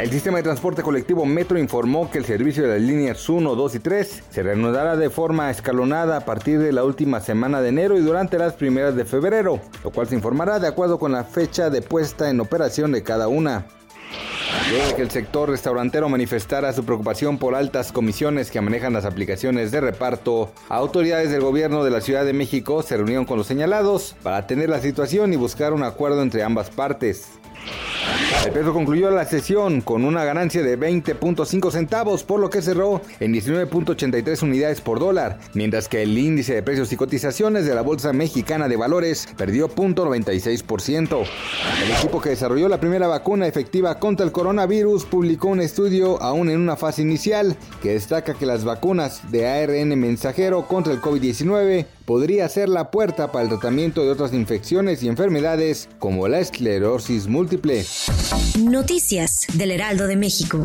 El sistema de transporte colectivo Metro informó que el servicio de las líneas 1, 2 y 3 se reanudará de forma escalonada a partir de la última semana de enero y durante las primeras de febrero, lo cual se informará de acuerdo con la fecha de puesta en operación de cada una. Luego que el sector restaurantero manifestara su preocupación por altas comisiones que manejan las aplicaciones de reparto, autoridades del gobierno de la Ciudad de México se reunieron con los señalados para atender la situación y buscar un acuerdo entre ambas partes. El peso concluyó la sesión con una ganancia de 20.5 centavos, por lo que cerró en 19.83 unidades por dólar, mientras que el índice de precios y cotizaciones de la Bolsa Mexicana de Valores perdió 0.96%. El equipo que desarrolló la primera vacuna efectiva contra el coronavirus publicó un estudio aún en una fase inicial que destaca que las vacunas de ARN mensajero contra el COVID-19 podría ser la puerta para el tratamiento de otras infecciones y enfermedades como la esclerosis múltiple. Noticias del Heraldo de México.